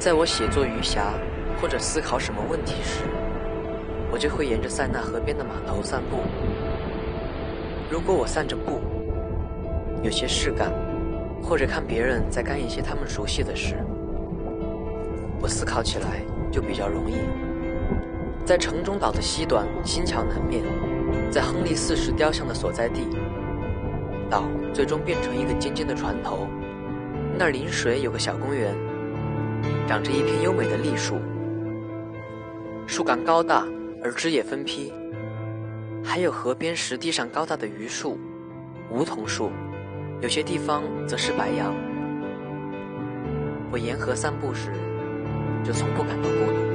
在我写作余暇或者思考什么问题时，我就会沿着塞纳河边的码头散步。如果我散着步，有些事干，或者看别人在干一些他们熟悉的事，我思考起来就比较容易。在城中岛的西端，新桥南面，在亨利四世雕像的所在地，岛最终变成一个尖尖的船头，那儿临水有个小公园，长着一片优美的栗树，树干高大而枝叶分批，还有河边石地上高大的榆树、梧桐树。有些地方则是白杨。我沿河散步时，就从不感到孤独。